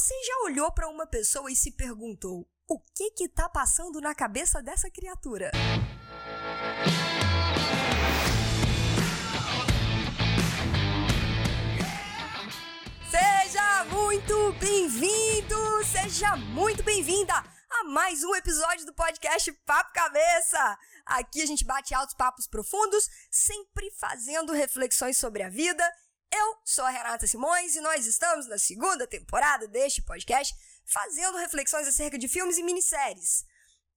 Você já olhou para uma pessoa e se perguntou: o que que tá passando na cabeça dessa criatura? Seja muito bem-vindo, seja muito bem-vinda a mais um episódio do podcast Papo Cabeça. Aqui a gente bate altos papos profundos, sempre fazendo reflexões sobre a vida eu sou a Renata Simões e nós estamos na segunda temporada deste podcast fazendo reflexões acerca de filmes e minisséries.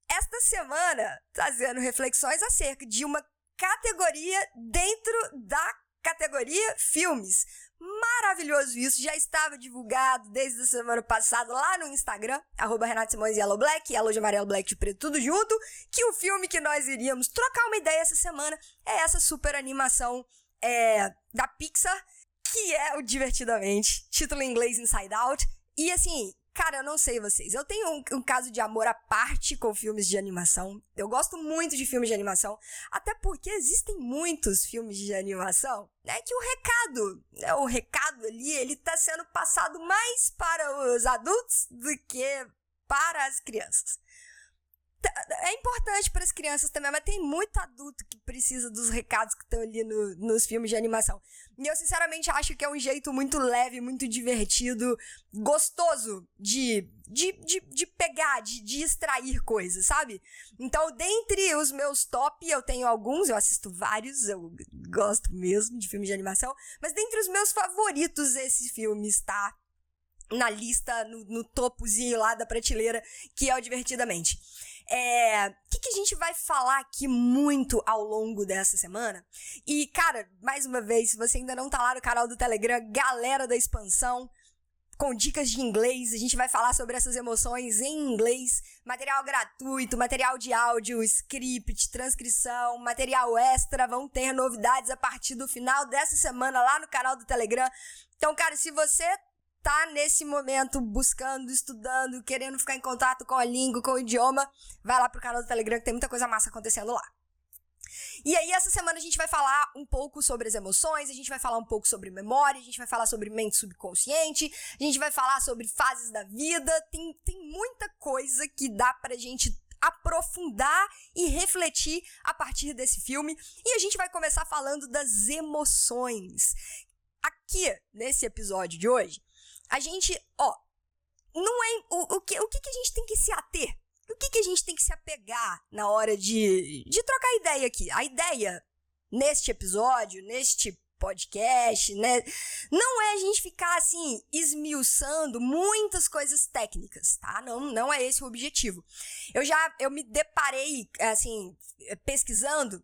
Esta semana, trazendo reflexões acerca de uma categoria dentro da categoria filmes. Maravilhoso isso, já estava divulgado desde a semana passada lá no Instagram, arroba Renato Simões Yellow Black, Yellow de amarelo, Black de preto, tudo junto, que o filme que nós iríamos trocar uma ideia essa semana é essa super animação é, da Pixar, que é o Divertidamente, título em inglês Inside Out. E assim, cara, eu não sei vocês. Eu tenho um, um, caso de amor à parte com filmes de animação. Eu gosto muito de filmes de animação, até porque existem muitos filmes de animação, né? Que o recado, né, o recado ali, ele tá sendo passado mais para os adultos do que para as crianças é importante para as crianças também, mas tem muito adulto que precisa dos recados que estão ali no, nos filmes de animação. E eu, sinceramente, acho que é um jeito muito leve, muito divertido, gostoso de, de, de, de pegar, de, de extrair coisas, sabe? Então, dentre os meus top, eu tenho alguns, eu assisto vários, eu gosto mesmo de filmes de animação, mas dentre os meus favoritos, esses filmes, tá? Na lista, no, no topozinho lá da prateleira, que é o Divertidamente. É, o que, que, a gente vai falar aqui muito ao longo dessa semana? E, cara, mais uma vez, se você ainda não tá lá no canal do Telegram, galera da expansão, com dicas de inglês, a gente vai falar sobre essas emoções em inglês, material gratuito, material de áudio, script, transcrição, material extra, vão ter novidades a partir do final dessa semana lá no canal do Telegram. Então, cara, se você tá nesse momento buscando, estudando, querendo ficar em contato com a língua, com o idioma, vai lá pro canal do Telegram que tem muita coisa massa acontecendo lá. E aí, essa semana a gente vai falar um pouco sobre as emoções, a gente vai falar um pouco sobre memória, a gente vai falar sobre mente subconsciente, a gente vai falar sobre fases da vida. Tem, tem muita coisa que dá pra gente aprofundar e refletir a partir desse filme. E a gente vai começar falando das emoções. Aqui, nesse episódio de hoje, a gente, ó, não é. O, o, que, o que, que a gente tem que se ater? O que, que a gente tem que se apegar na hora de, de trocar ideia aqui? A ideia neste episódio, neste podcast, né? Não é a gente ficar assim esmiuçando muitas coisas técnicas, tá? Não, não é esse o objetivo. Eu já eu me deparei assim pesquisando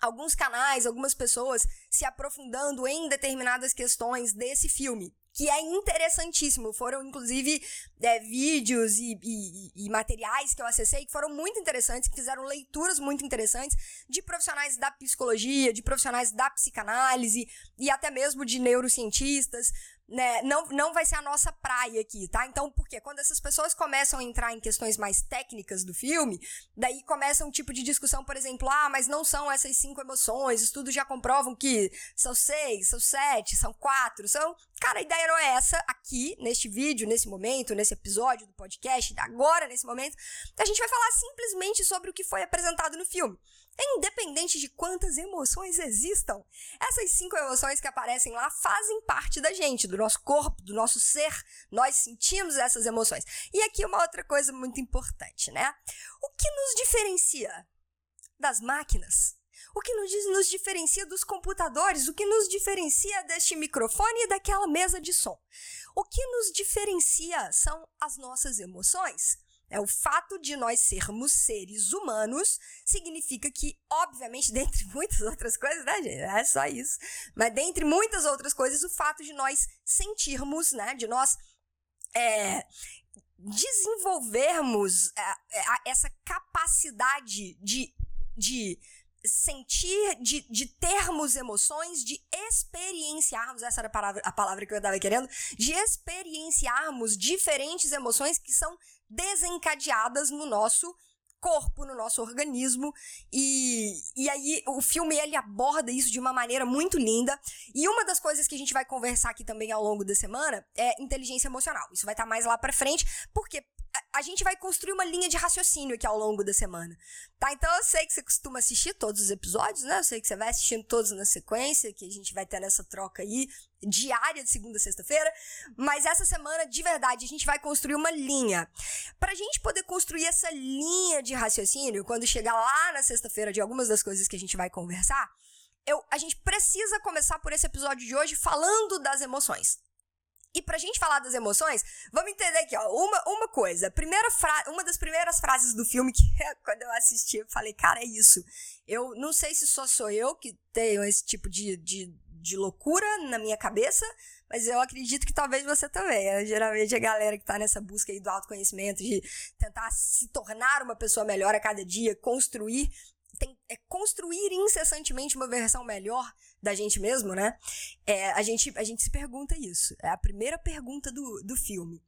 alguns canais, algumas pessoas se aprofundando em determinadas questões desse filme que é interessantíssimo. Foram, inclusive, é, vídeos e, e, e, materiais que eu acessei que foram muito interessantes, que fizeram leituras muito interessantes de profissionais da psicologia, de profissionais da psicanálise e até mesmo de neurocientistas né, não, não vai ser a nossa praia aqui, tá? Então, por quê? Quando essas pessoas começam a entrar em questões mais técnicas do filme, daí começa um tipo de discussão, por exemplo, ah, mas não são essas cinco emoções, estudos já comprovam que são seis, são sete, são quatro, são... Cara, a ideia não é essa aqui, neste vídeo, nesse momento, nesse episódio do podcast, agora, nesse momento, a gente vai falar simplesmente sobre o que foi apresentado no filme independente de quantas emoções existam. Essas cinco emoções que aparecem lá fazem parte da gente, do nosso corpo, do nosso ser. Nós sentimos essas emoções. E aqui uma outra coisa muito importante, né? O que nos diferencia das máquinas? O que nos, nos diferencia dos computadores? O que nos diferencia deste microfone e daquela mesa de som? O que nos diferencia são as nossas emoções. É o fato de nós sermos seres humanos significa que, obviamente, dentre muitas outras coisas, né, gente? É só isso. Mas dentre muitas outras coisas, o fato de nós sentirmos, né, de nós é, desenvolvermos é, é, essa capacidade de, de sentir, de, de termos emoções, de experienciarmos, essa era a palavra, a palavra que eu estava querendo, de experienciarmos diferentes emoções que são desencadeadas no nosso corpo, no nosso organismo. E, e aí o filme ele aborda isso de uma maneira muito linda. E uma das coisas que a gente vai conversar aqui também ao longo da semana é inteligência emocional. Isso vai estar mais lá para frente, porque a gente vai construir uma linha de raciocínio aqui ao longo da semana, tá? Então eu sei que você costuma assistir todos os episódios, né? Eu sei que você vai assistindo todos na sequência, que a gente vai ter nessa troca aí diária de segunda a sexta-feira, mas essa semana, de verdade, a gente vai construir uma linha. Pra gente poder construir essa linha de raciocínio, quando chegar lá na sexta-feira de algumas das coisas que a gente vai conversar, eu, a gente precisa começar por esse episódio de hoje falando das emoções. E pra gente falar das emoções, vamos entender aqui, ó, uma, uma coisa. Primeira fra uma das primeiras frases do filme que quando eu assisti, eu falei, cara, é isso. Eu não sei se só sou eu que tenho esse tipo de, de, de loucura na minha cabeça, mas eu acredito que talvez você também. É, geralmente a galera que tá nessa busca aí do autoconhecimento, de tentar se tornar uma pessoa melhor a cada dia, construir tem, é construir incessantemente uma versão melhor da gente mesmo, né? É, a, gente, a gente se pergunta isso. É a primeira pergunta do, do filme.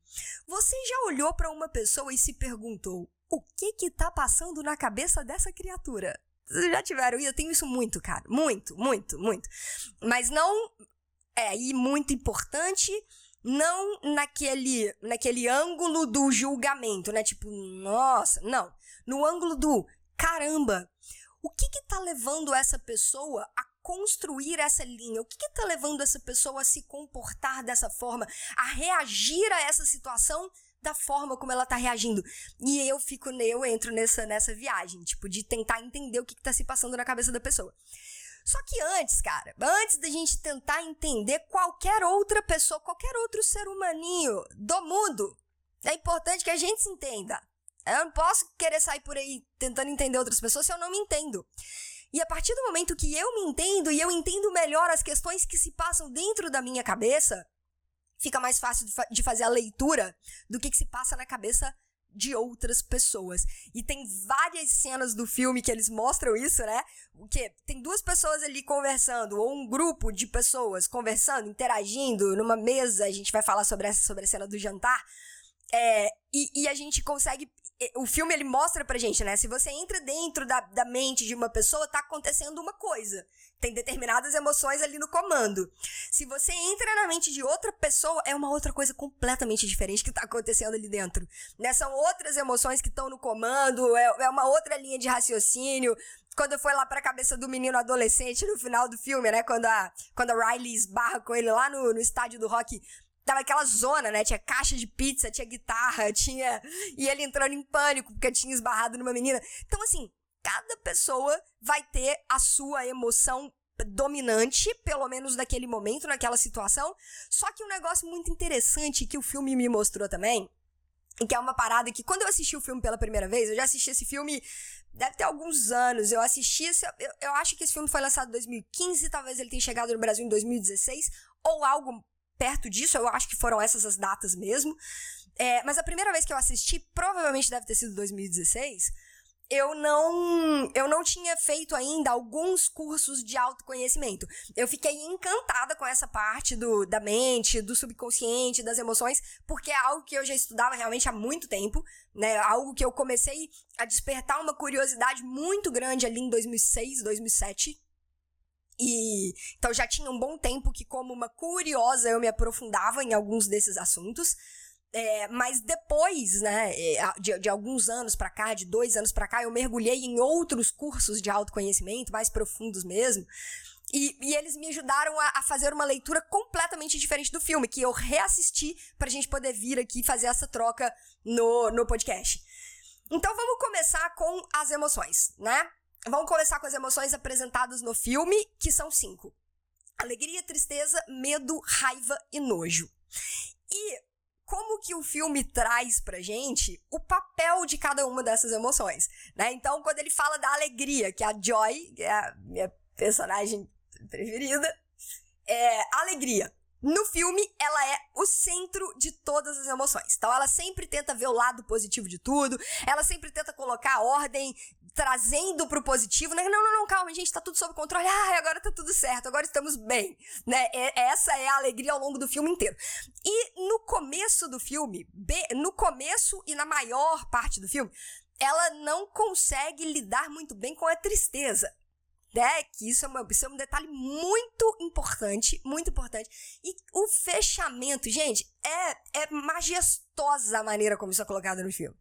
Você já olhou para uma pessoa e se perguntou o que que tá passando na cabeça dessa criatura? Vocês já tiveram isso? Eu tenho isso muito, cara. Muito, muito, muito. Mas não. É, e muito importante não naquele, naquele ângulo do julgamento, né? Tipo, nossa, não. No ângulo do caramba, o que está levando essa pessoa a construir essa linha? O que está levando essa pessoa a se comportar dessa forma, a reagir a essa situação da forma como ela está reagindo? E eu fico, eu entro nessa, nessa viagem, tipo, de tentar entender o que está se passando na cabeça da pessoa. Só que antes, cara, antes da gente tentar entender qualquer outra pessoa, qualquer outro ser humaninho do mundo, é importante que a gente se entenda. Eu não posso querer sair por aí tentando entender outras pessoas se eu não me entendo. E a partir do momento que eu me entendo e eu entendo melhor as questões que se passam dentro da minha cabeça, fica mais fácil de fazer a leitura do que, que se passa na cabeça de outras pessoas. E tem várias cenas do filme que eles mostram isso, né? O que tem duas pessoas ali conversando ou um grupo de pessoas conversando, interagindo numa mesa. A gente vai falar sobre essa sobre a cena do jantar. É, e, e, a gente consegue o filme ele mostra pra gente, né? Se você entra dentro da, da mente de uma pessoa, tá acontecendo uma coisa. Tem determinadas emoções ali no comando. Se você entra na mente de outra pessoa, é uma outra coisa completamente diferente que tá acontecendo ali dentro. Né? São outras emoções que estão no comando, é, é uma outra linha de raciocínio quando foi lá pra cabeça do menino adolescente no final do filme, né? Quando a, quando a Riley esbarra com ele lá no, no estádio do rock tava aquela zona, né? Tinha caixa de pizza, tinha guitarra, tinha. E ele entrando em pânico porque tinha esbarrado numa menina. Então, assim, cada pessoa vai ter a sua emoção dominante, pelo menos naquele momento, naquela situação. Só que um negócio muito interessante que o filme me mostrou também, e que é uma parada que quando eu assisti o filme pela primeira vez, eu já assisti esse filme deve ter alguns anos. Eu assisti esse, eu, eu acho que esse filme foi lançado em 2015, talvez ele tenha chegado no Brasil em 2016 ou algo perto disso, eu acho que foram essas as datas mesmo. É, mas a primeira vez que eu assisti, provavelmente deve ter sido 2016, eu não eu não tinha feito ainda alguns cursos de autoconhecimento. Eu fiquei encantada com essa parte do, da mente, do subconsciente, das emoções, porque é algo que eu já estudava realmente há muito tempo, né? Algo que eu comecei a despertar uma curiosidade muito grande ali em 2006, 2007. E então já tinha um bom tempo que, como uma curiosa, eu me aprofundava em alguns desses assuntos. É, mas depois, né, é, de, de alguns anos para cá, de dois anos para cá, eu mergulhei em outros cursos de autoconhecimento, mais profundos mesmo. E, e eles me ajudaram a, a, fazer uma leitura completamente diferente do filme, que eu reassisti pra gente poder vir aqui fazer essa troca no, no podcast. Então vamos começar com as emoções, né? Vamos começar com as emoções apresentadas no filme, que são cinco: alegria, tristeza, medo, raiva e nojo. E como que o filme traz pra gente o papel de cada uma dessas emoções, né? Então, quando ele fala da alegria, que a Joy, que é a minha personagem preferida, é alegria. No filme, ela é o centro de todas as emoções. Então, ela sempre tenta ver o lado positivo de tudo, ela sempre tenta colocar ordem trazendo pro positivo, né? Não, não, não, calma, gente, tá tudo sob controle. Ah, agora tá tudo certo, agora estamos bem, né? essa é a alegria ao longo do filme inteiro. E no começo do filme, no começo e na maior parte do filme, ela não consegue lidar muito bem com a tristeza. Né? Que isso é, uma, isso é um detalhe muito importante, muito importante. E o fechamento, gente, é, é majestosa a maneira como isso é colocado no filme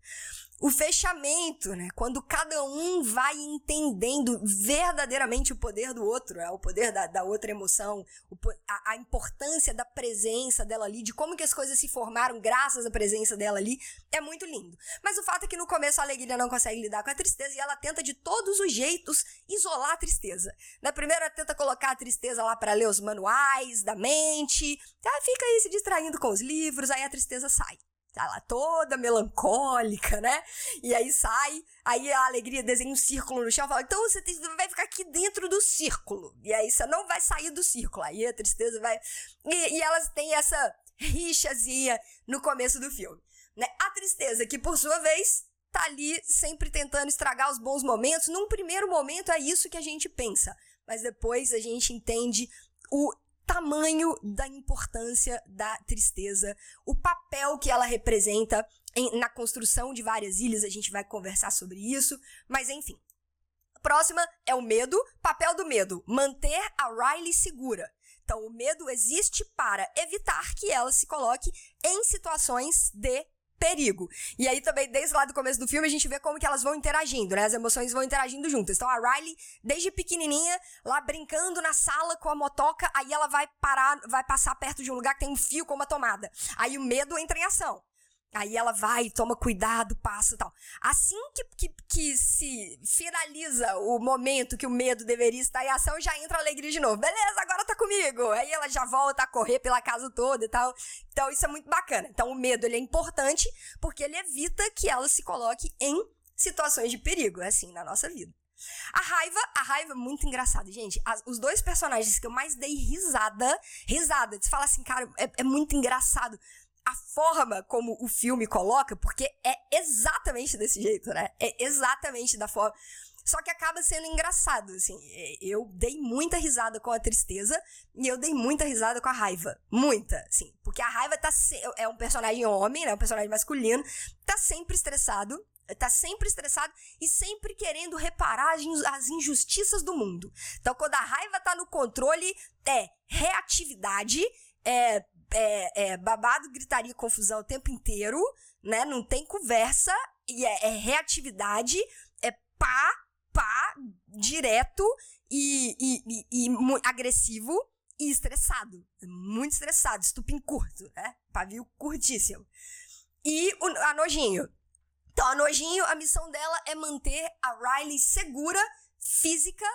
o fechamento, né? Quando cada um vai entendendo verdadeiramente o poder do outro, é o poder da, da outra emoção, o, a, a, importância da presença dela ali, de como que as coisas se formaram graças à presença dela ali, é muito lindo. Mas o fato é que no começo a alegria não consegue lidar com a tristeza e ela tenta de todos os jeitos isolar a tristeza. Na primeira ela tenta colocar a tristeza lá para ler os manuais da mente, ah, fica aí se distraindo com os livros, aí a tristeza sai tá lá toda melancólica, né? E aí sai, aí a alegria desenha um círculo no chão, fala, então você vai ficar aqui dentro do círculo. E aí você não vai sair do círculo. Aí a tristeza vai. E, e elas têm essa rixazinha no começo do filme. Né? A tristeza, que por sua vez tá ali sempre tentando estragar os bons momentos. Num primeiro momento é isso que a gente pensa, mas depois a gente entende o tamanho da importância da tristeza, o papel que ela representa em, na construção de várias ilhas, a gente vai conversar sobre isso, mas enfim. Próxima é o medo. Papel do medo: manter a Riley segura. Então, o medo existe para evitar que ela se coloque em situações de perigo. E aí também, desde lá do começo do filme, a gente vê como que elas vão interagindo, né? As emoções vão interagindo juntas. Então a Riley, desde pequenininha, lá brincando na sala com a motoca, aí ela vai parar, vai passar perto de um lugar que tem um fio com uma tomada. Aí o medo entra em ação. Aí ela vai, toma cuidado, passa tal. Assim que, que, que, se finaliza o momento que o medo deveria estar em ação, já entra a alegria de novo. Beleza, agora tá comigo. Aí ela já volta a correr pela casa toda e tal. Então isso é muito bacana. Então o medo ele é importante porque ele evita que ela se coloque em situações de perigo, assim, na nossa vida. A raiva, a raiva é muito engraçada, gente. As, os dois personagens que eu mais dei risada, risada, você fala assim, cara, é, é muito engraçado a forma como o filme coloca, porque é exatamente desse jeito, né? É exatamente da forma. Só que acaba sendo engraçado, assim. É, eu dei muita risada com a tristeza e eu dei muita risada com a raiva. Muita, assim. Porque a raiva tá se... é um personagem homem, né? Um personagem masculino. Tá sempre estressado. Tá sempre estressado e sempre querendo reparar as injustiças do mundo. Então, quando a raiva tá no controle, é reatividade, é é, é, babado, gritaria, confusão o tempo inteiro, né? Não tem conversa e é, é reatividade, é pá, pá, direto e, e, e, e agressivo e estressado. Muito estressado, estupim curto, né? Pavio curtíssimo. E o, a Nojinho. Então, a Nojinho, a missão dela é manter a Riley segura física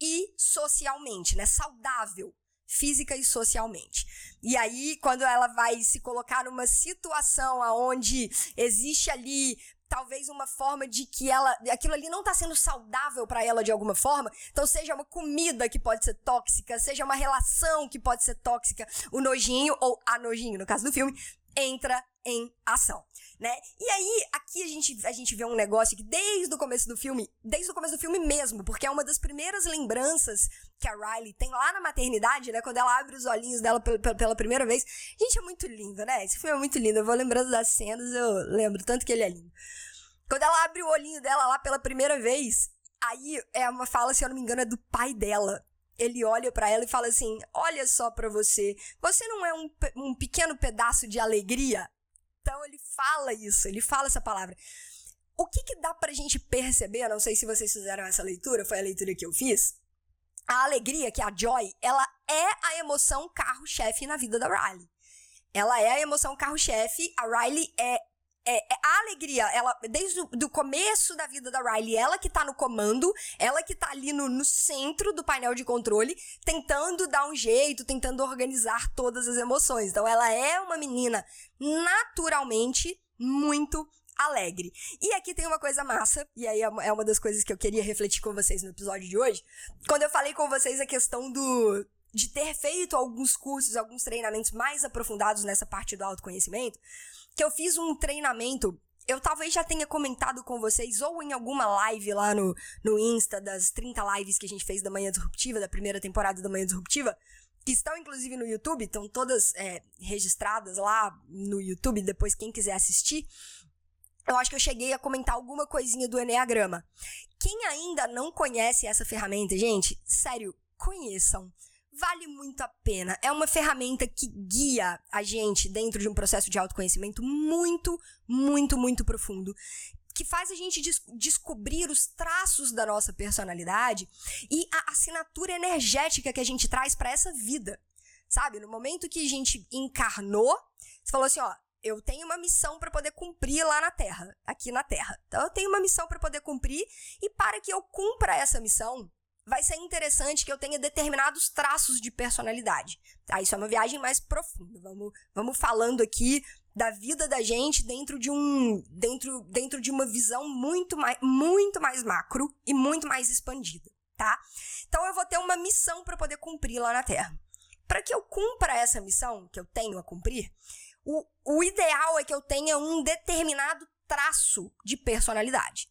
e socialmente, né? Saudável física e socialmente. E aí, quando ela vai se colocar numa situação aonde existe ali talvez uma forma de que ela aquilo ali não está sendo saudável para ela de alguma forma. Então seja uma comida que pode ser tóxica, seja uma relação que pode ser tóxica, o nojinho ou a nojinho, no caso do filme, entra em ação, né? E aí, aqui a gente, a gente vê um negócio que desde o começo do filme, desde o começo do filme mesmo, porque é uma das primeiras lembranças que a Riley tem lá na maternidade, né? Quando ela abre os olhinhos dela pela, primeira vez. Gente, é muito lindo, né? Esse filme é muito lindo. Eu vou lembrando das cenas, eu lembro tanto que ele é lindo. Quando ela abre o olhinho dela lá pela primeira vez, aí é uma fala, se eu não me engano, é do pai dela ele olha para ela e fala assim: Olha só para você, você não é um, um pequeno pedaço de alegria? Então ele fala isso, ele fala essa palavra. O que, que dá pra gente perceber? Não sei se vocês fizeram essa leitura, foi a leitura que eu fiz. A alegria, que é a joy, ela é a emoção carro-chefe na vida da Riley. Ela é a emoção carro-chefe. A Riley é é, é, a alegria, ela, desde o começo da vida da Riley, ela que tá no comando, ela que tá ali no, no centro do painel de controle, tentando dar um jeito, tentando organizar todas as emoções. Então, ela é uma menina naturalmente muito alegre. E aqui tem uma coisa massa, e aí é, é uma das coisas que eu queria refletir com vocês no episódio de hoje. Quando eu falei com vocês a questão do de ter feito alguns cursos, alguns treinamentos mais aprofundados nessa parte do autoconhecimento, que eu fiz um treinamento. Eu talvez já tenha comentado com vocês, ou em alguma live lá no, no Insta, das 30 lives que a gente fez da Manhã Disruptiva, da primeira temporada da Manhã Disruptiva, que estão inclusive no YouTube, estão todas é, registradas lá no YouTube, depois quem quiser assistir. eu acho que eu cheguei a comentar alguma coisinha do Enneagrama. Quem ainda não conhece essa ferramenta, gente, sério, conheçam. Vale muito a pena. É uma ferramenta que guia a gente dentro de um processo de autoconhecimento muito, muito, muito profundo que faz a gente des descobrir os traços da nossa personalidade e a assinatura energética que a gente traz para essa vida. Sabe? No momento que a gente encarnou, você falou assim, ó, eu tenho uma missão para poder cumprir lá na Terra, aqui na Terra. Então eu tenho uma missão para poder cumprir e para que eu cumpra essa missão, vai ser interessante que eu tenha determinados traços de personalidade. Tá? Isso é uma viagem mais profunda. Vamos, vamos falando aqui da vida da gente dentro de um dentro, dentro de uma visão muito mais muito mais macro e muito mais expandida, tá? Então eu vou ter uma missão para poder cumprir lá na Terra. Para que eu cumpra essa missão que eu tenho a cumprir, o, o ideal é que eu tenha um determinado traço de personalidade.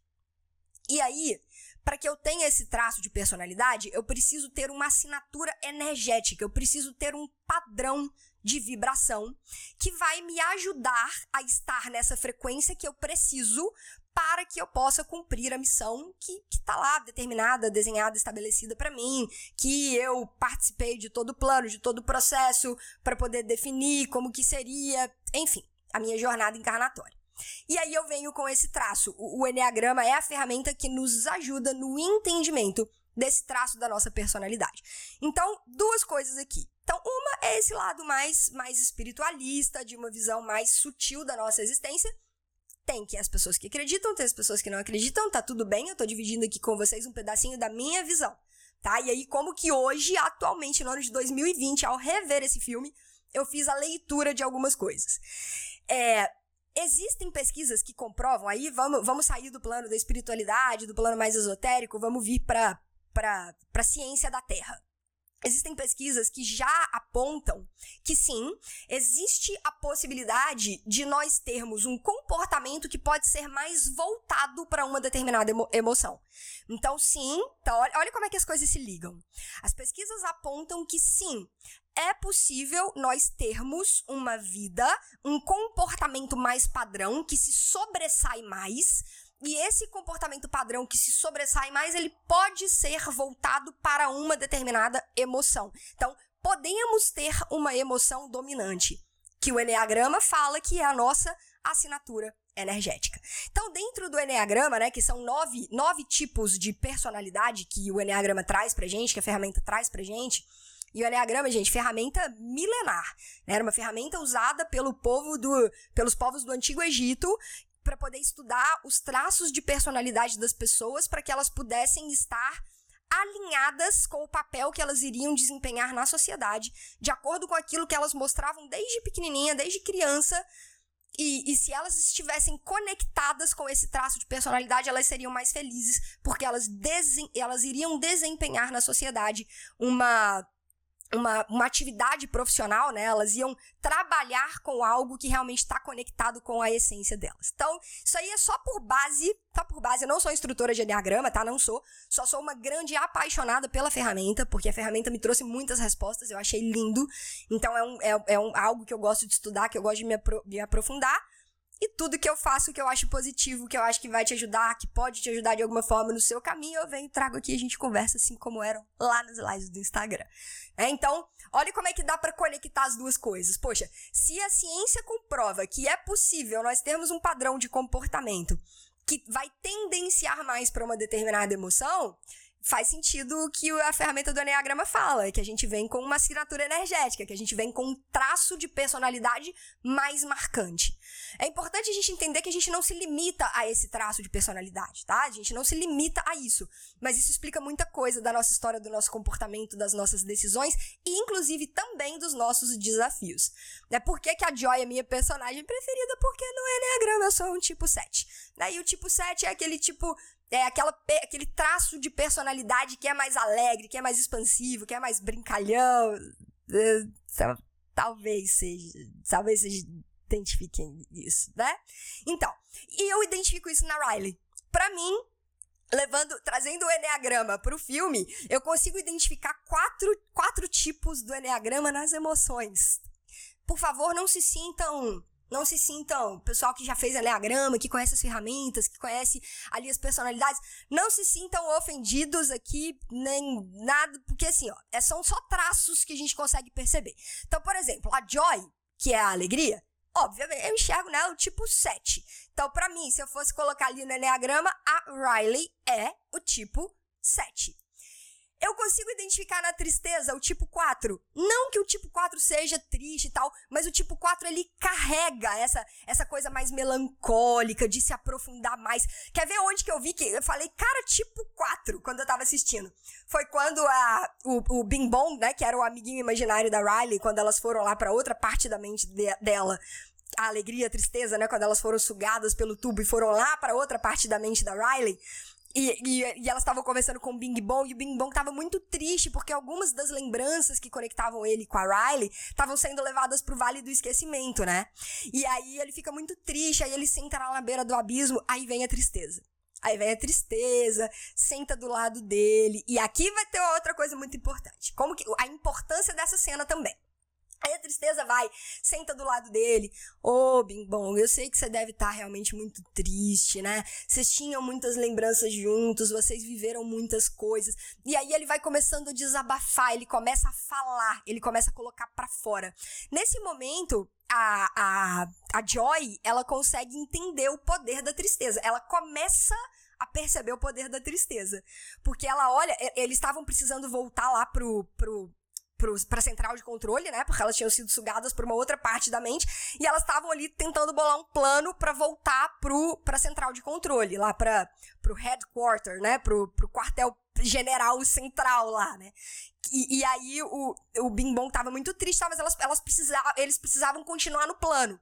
E aí, para que eu tenha esse traço de personalidade, eu preciso ter uma assinatura energética, eu preciso ter um padrão de vibração que vai me ajudar a estar nessa frequência que eu preciso para que eu possa cumprir a missão que está lá determinada, desenhada, estabelecida para mim, que eu participei de todo o plano, de todo o processo para poder definir como que seria, enfim, a minha jornada encarnatória. E aí eu venho com esse traço. O, o Enneagrama é a ferramenta que nos ajuda no entendimento desse traço da nossa personalidade. Então, duas coisas aqui. Então, uma é esse lado mais, mais espiritualista, de uma visão mais sutil da nossa existência. Tem que as pessoas que acreditam, tem as pessoas que não acreditam, tá tudo bem, eu tô dividindo aqui com vocês um pedacinho da minha visão, tá? E aí, como que hoje, atualmente, no ano de 2020, ao rever esse filme, eu fiz a leitura de algumas coisas. É, Existem pesquisas que comprovam, aí vamos, vamos sair do plano da espiritualidade, do plano mais esotérico, vamos vir para a ciência da Terra. Existem pesquisas que já apontam que sim, existe a possibilidade de nós termos um comportamento que pode ser mais voltado para uma determinada emo emoção. Então, sim, então, olha, olha como é que as coisas se ligam. As pesquisas apontam que sim, é possível nós termos uma vida, um comportamento mais padrão que se sobressai mais. E esse comportamento padrão que se sobressai mais, ele pode ser voltado para uma determinada emoção. Então, podemos ter uma emoção dominante, que o Enneagrama fala que é a nossa assinatura energética. Então, dentro do Enneagrama, né, que são nove, nove tipos de personalidade que o Enneagrama traz pra gente, que a ferramenta traz pra gente, e o Enneagrama, gente, ferramenta milenar. Né? Era uma ferramenta usada pelo povo do, pelos povos do Antigo Egito para poder estudar os traços de personalidade das pessoas para que elas pudessem estar alinhadas com o papel que elas iriam desempenhar na sociedade, de acordo com aquilo que elas mostravam desde pequenininha, desde criança. E, e se elas estivessem conectadas com esse traço de personalidade, elas seriam mais felizes, porque elas, elas iriam desempenhar na sociedade uma uma, uma atividade profissional, né? Elas iam trabalhar com algo que realmente está conectado com a essência delas. Então, isso aí é só por base, tá por base. Eu não sou instrutora de Enneagrama, tá? Não sou. Só sou uma grande apaixonada pela ferramenta, porque a ferramenta me trouxe muitas respostas, eu achei lindo. Então, é, um, é, é um, algo que eu gosto de estudar, que eu gosto de me, apro me aprofundar. E tudo que eu faço que eu acho positivo, que eu acho que vai te ajudar, que pode te ajudar de alguma forma no seu caminho, eu venho, trago aqui e a gente conversa assim como eram lá nas lives do Instagram. É, então, olha como é que dá para conectar as duas coisas. Poxa, se a ciência comprova que é possível nós termos um padrão de comportamento que vai tendenciar mais para uma determinada emoção, faz sentido o que a ferramenta do Enneagrama fala, que a gente vem com uma assinatura energética, que a gente vem com um traço de personalidade mais marcante. É importante a gente entender que a gente não se limita a esse traço de personalidade, tá? A gente não se limita a isso. Mas isso explica muita coisa da nossa história, do nosso comportamento, das nossas decisões e, inclusive, também dos nossos desafios. É por que, que a Joy é minha personagem preferida? Porque no Enneagrama eu sou um tipo 7. Daí o tipo 7 é aquele tipo é aquela, aquele traço de personalidade que é mais alegre, que é mais expansivo, que é mais brincalhão. É, talvez seja. Talvez vocês identifiquem isso, né? Então, e eu identifico isso na Riley. Para mim, levando, trazendo o Enneagrama para o filme, eu consigo identificar quatro, quatro tipos do Enneagrama nas emoções. Por favor, não se sintam Não se sintam, pessoal que já fez Enneagrama, que conhece as ferramentas, que conhece ali as personalidades, não se sintam ofendidos aqui, nem nada, porque assim, ó, é, são só traços que a gente consegue perceber. Então, por exemplo, a Joy, que é a alegria, obviamente, eu enxergo nela o tipo 7. Então, para mim, se eu fosse colocar ali no Enneagrama, a Riley é o tipo 7. Eu consigo identificar na tristeza o tipo 4. Não que o tipo 4 seja triste e tal, mas o tipo 4 ele carrega essa, essa coisa mais melancólica, de se aprofundar mais. Quer ver onde que eu vi que eu falei, cara, tipo 4, quando eu tava assistindo? Foi quando a, o, o Bing Bong, né, que era o amiguinho imaginário da Riley, quando elas foram lá para outra parte da mente de, dela, a alegria, a tristeza, né? Quando elas foram sugadas pelo tubo e foram lá para outra parte da mente da Riley. E, e, e elas estavam conversando com o Bing Bong, e o Bing Bong estava muito triste, porque algumas das lembranças que conectavam ele com a Riley estavam sendo levadas pro Vale do Esquecimento, né? E aí ele fica muito triste, aí ele senta lá na beira do abismo, aí vem a tristeza. Aí vem a tristeza, senta do lado dele. E aqui vai ter outra coisa muito importante. Como que a importância dessa cena também. Aí a tristeza vai, senta do lado dele. Ô, oh, Bimbom, eu sei que você deve estar tá realmente muito triste, né? Vocês tinham muitas lembranças juntos, vocês viveram muitas coisas. E aí ele vai começando a desabafar, ele começa a falar, ele começa a colocar para fora. Nesse momento, a, a, a Joy, ela consegue entender o poder da tristeza. Ela começa a perceber o poder da tristeza. Porque ela olha, eles estavam precisando voltar lá pro, pro para a central de controle, né? Porque elas tinham sido sugadas por uma outra parte da mente e elas estavam ali tentando bolar um plano para voltar para a central de controle, lá para o headquarter, né? Pro, pro quartel general central lá, né? E, e aí o, o Bing Bong tava muito triste, tá? mas elas, elas precisavam, eles precisavam continuar no plano.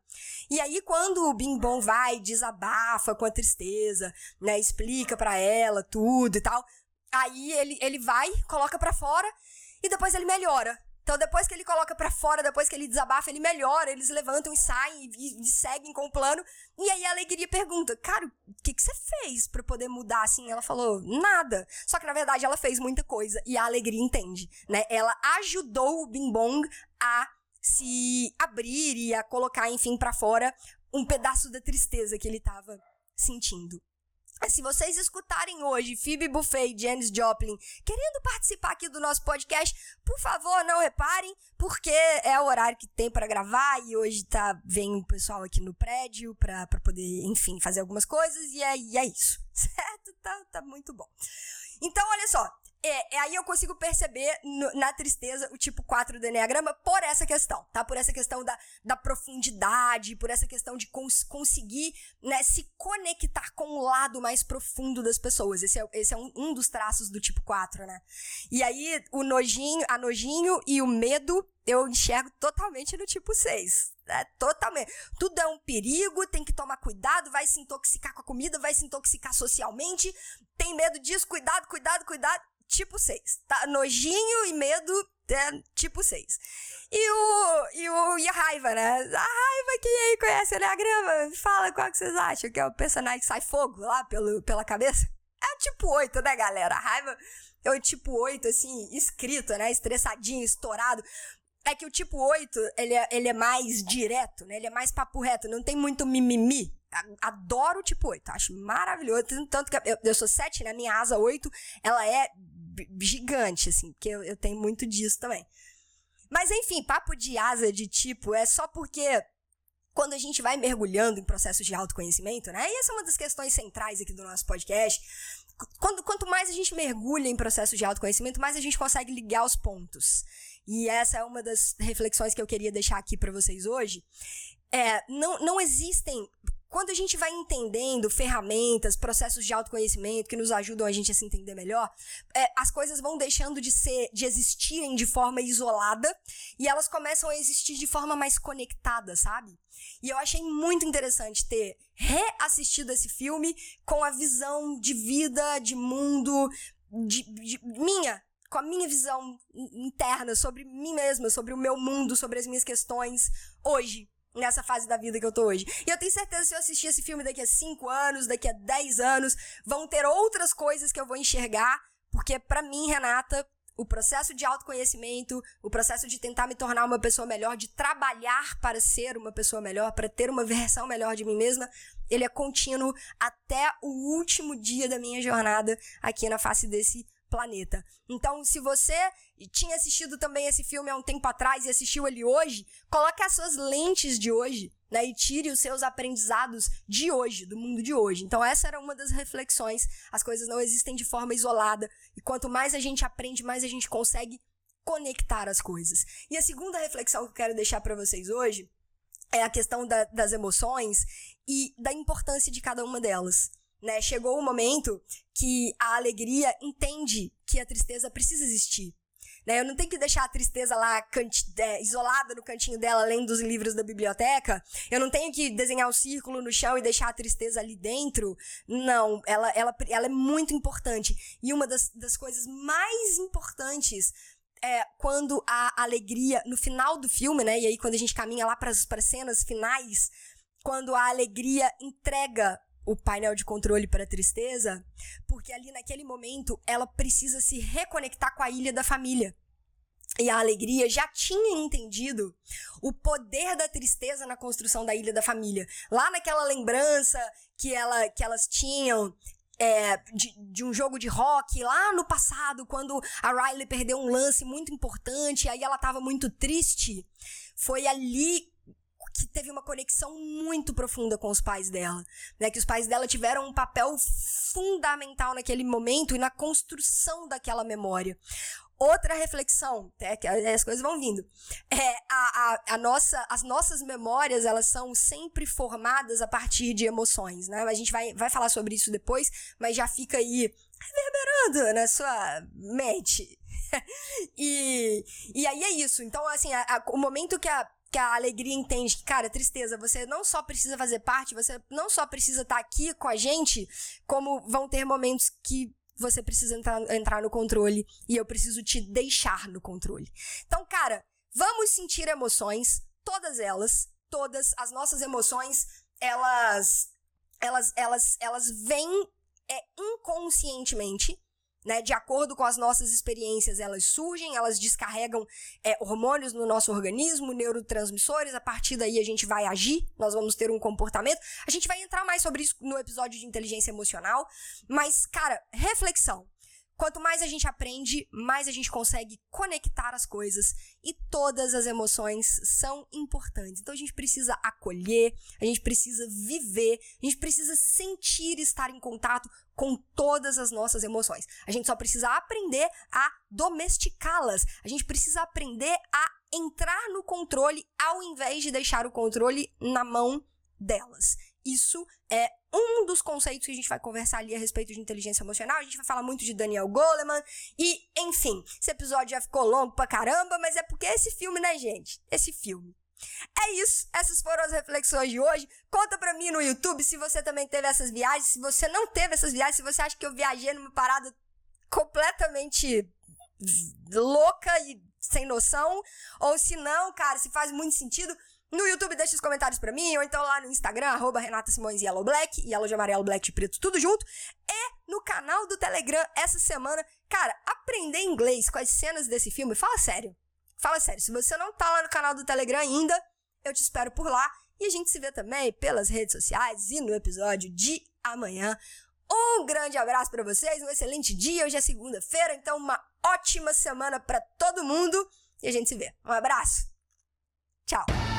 E aí quando o Bing Bong vai, desabafa com a tristeza, né? Explica para ela tudo e tal. Aí ele, ele vai, coloca para fora e depois ele melhora. Então, depois que ele coloca para fora, depois que ele desabafa, ele melhora, eles levantam e saem e, e seguem com o plano. E aí a alegria pergunta: Cara, o que, que você fez para poder mudar assim? Ela falou: Nada. Só que na verdade ela fez muita coisa e a alegria entende, né? Ela ajudou o Bing Bong a se abrir e a colocar, enfim, para fora um pedaço da tristeza que ele estava sentindo. Se vocês escutarem hoje Phoebe Buffet e Janis Joplin querendo participar aqui do nosso podcast, por favor, não reparem, porque é o horário que tem para gravar e hoje tá vem o pessoal aqui no prédio para poder, enfim, fazer algumas coisas e é, e é isso, certo? Tá, tá muito bom. Então, olha só, é, é, aí eu consigo perceber no, na tristeza o tipo 4 do Enneagrama por essa questão, tá? Por essa questão da, da profundidade, por essa questão de cons conseguir né, se conectar com o lado mais profundo das pessoas. Esse é, esse é um, um dos traços do tipo 4, né? E aí o nojinho, a nojinho e o medo eu enxergo totalmente no tipo 6. É, totalmente. Tudo é um perigo, tem que tomar cuidado, vai se intoxicar com a comida, vai se intoxicar socialmente, tem medo disso, cuidado, cuidado, cuidado tipo 6. Tá? Nojinho e medo é tipo 6. E o, e o. E a raiva, né? A raiva, quem aí conhece o Enneagrama? Fala qual que vocês acham que é o personagem que sai fogo lá pelo, pela cabeça? É tipo 8, né, galera? A raiva é o tipo 8, assim, escrito, né? Estressadinho, estourado. É que o tipo 8, ele é, ele é mais direto, né? Ele é mais papo reto, não tem muito mimimi. Adoro o tipo 8, acho maravilhoso. Tanto que eu, eu sou 7, né? Minha asa 8, ela é gigante, assim, porque eu, eu tenho muito disso também. Mas enfim, papo de asa de tipo é só porque quando a gente vai mergulhando em processos de autoconhecimento, né? E essa é uma das questões centrais aqui do nosso podcast. Quando, quanto mais a gente mergulha em processos de autoconhecimento, mais a gente consegue ligar os pontos. E essa é uma das reflexões que eu queria deixar aqui para vocês hoje. É, não, não existem quando a gente vai entendendo ferramentas, processos de autoconhecimento que nos ajudam a gente a se entender melhor, é, as coisas vão deixando de ser, de existirem de forma isolada e elas começam a existir de forma mais conectada, sabe? E eu achei muito interessante ter reassistido esse filme com a visão de vida, de mundo, de, de minha, com a minha visão interna sobre mim mesma, sobre o meu mundo, sobre as minhas questões hoje nessa fase da vida que eu tô hoje. E eu tenho certeza que se eu assistir esse filme daqui a 5 anos, daqui a 10 anos, vão ter outras coisas que eu vou enxergar, porque para mim, Renata, o processo de autoconhecimento, o processo de tentar me tornar uma pessoa melhor, de trabalhar para ser uma pessoa melhor, para ter uma versão melhor de mim mesma, ele é contínuo até o último dia da minha jornada aqui na face desse planeta. Então, se você tinha assistido também esse filme há um tempo atrás e assistiu ele hoje, coloque as suas lentes de hoje, né, e tire os seus aprendizados de hoje, do mundo de hoje. Então, essa era uma das reflexões. As coisas não existem de forma isolada, e quanto mais a gente aprende, mais a gente consegue conectar as coisas. E a segunda reflexão que eu quero deixar para vocês hoje é a questão da, das emoções e da importância de cada uma delas. Né? Chegou o momento que a alegria entende que a tristeza precisa existir. Né? Eu não tenho que deixar a tristeza lá é, isolada no cantinho dela, lendo os livros da biblioteca. Eu não tenho que desenhar um círculo no chão e deixar a tristeza ali dentro. Não, ela, ela, ela é muito importante. E uma das, das coisas mais importantes é quando a alegria, no final do filme, né? E aí quando a gente caminha lá para as cenas finais, quando a alegria entrega o painel de controle para tristeza, porque ali naquele momento ela precisa se reconectar com a ilha da família. E a alegria já tinha entendido o poder da tristeza na construção da ilha da família. Lá naquela lembrança que, ela, que elas tinham é, de, de, um jogo de rock lá no passado, quando a Riley perdeu um lance muito importante, aí ela estava muito triste. Foi ali que teve uma conexão muito profunda com os pais dela, né? Que os pais dela tiveram um papel fundamental naquele momento e na construção daquela memória. Outra reflexão, é, que as coisas vão vindo. É, a, a, a, nossa, as nossas memórias, elas são sempre formadas a partir de emoções, né? A gente vai, vai falar sobre isso depois, mas já fica aí reverberando na sua mente. e, e aí é isso. Então, assim, a, o momento que a que a alegria entende que, cara, tristeza, você não só precisa fazer parte, você não só precisa estar tá aqui com a gente, como vão ter momentos que você precisa entrar, entrar no controle e eu preciso te deixar no controle. Então, cara, vamos sentir emoções, todas elas, todas as nossas emoções, elas elas elas elas vêm é, inconscientemente né? De acordo com as nossas experiências, elas surgem, elas descarregam é, hormônios no nosso organismo, neurotransmissores. A partir daí a gente vai agir, nós vamos ter um comportamento. A gente vai entrar mais sobre isso no episódio de inteligência emocional. Mas, cara, reflexão. Quanto mais a gente aprende, mais a gente consegue conectar as coisas e todas as emoções são importantes. Então a gente precisa acolher, a gente precisa viver, a gente precisa sentir estar em contato com todas as nossas emoções. A gente só precisa aprender a domesticá-las. A gente precisa aprender a entrar no controle ao invés de deixar o controle na mão delas. Isso é um dos conceitos que a gente vai conversar ali a respeito de inteligência emocional. A gente vai falar muito de Daniel Goleman. E, enfim, esse episódio já ficou longo pra caramba, mas é porque esse filme, né, gente? Esse filme. É isso, essas foram as reflexões de hoje. Conta pra mim no YouTube se você também teve essas viagens, se você não teve essas viagens, se você acha que eu viajei numa parada completamente louca e sem noção, ou se não, cara, se faz muito sentido, no YouTube, deixa os comentários para mim, ou então lá no Instagram, arroba Renata Simões Yellow Black, Yellow de amarelo, Black de preto, tudo junto. E no canal do Telegram, essa semana, cara, aprender inglês com as cenas desse filme, fala sério. Fala sério, se você não tá lá no canal do Telegram ainda, eu te espero por lá. E a gente se vê também pelas redes sociais e no episódio de amanhã. Um grande abraço para vocês, um excelente dia. Hoje é segunda-feira, então uma ótima semana para todo mundo. E a gente se vê. Um abraço. Tchau.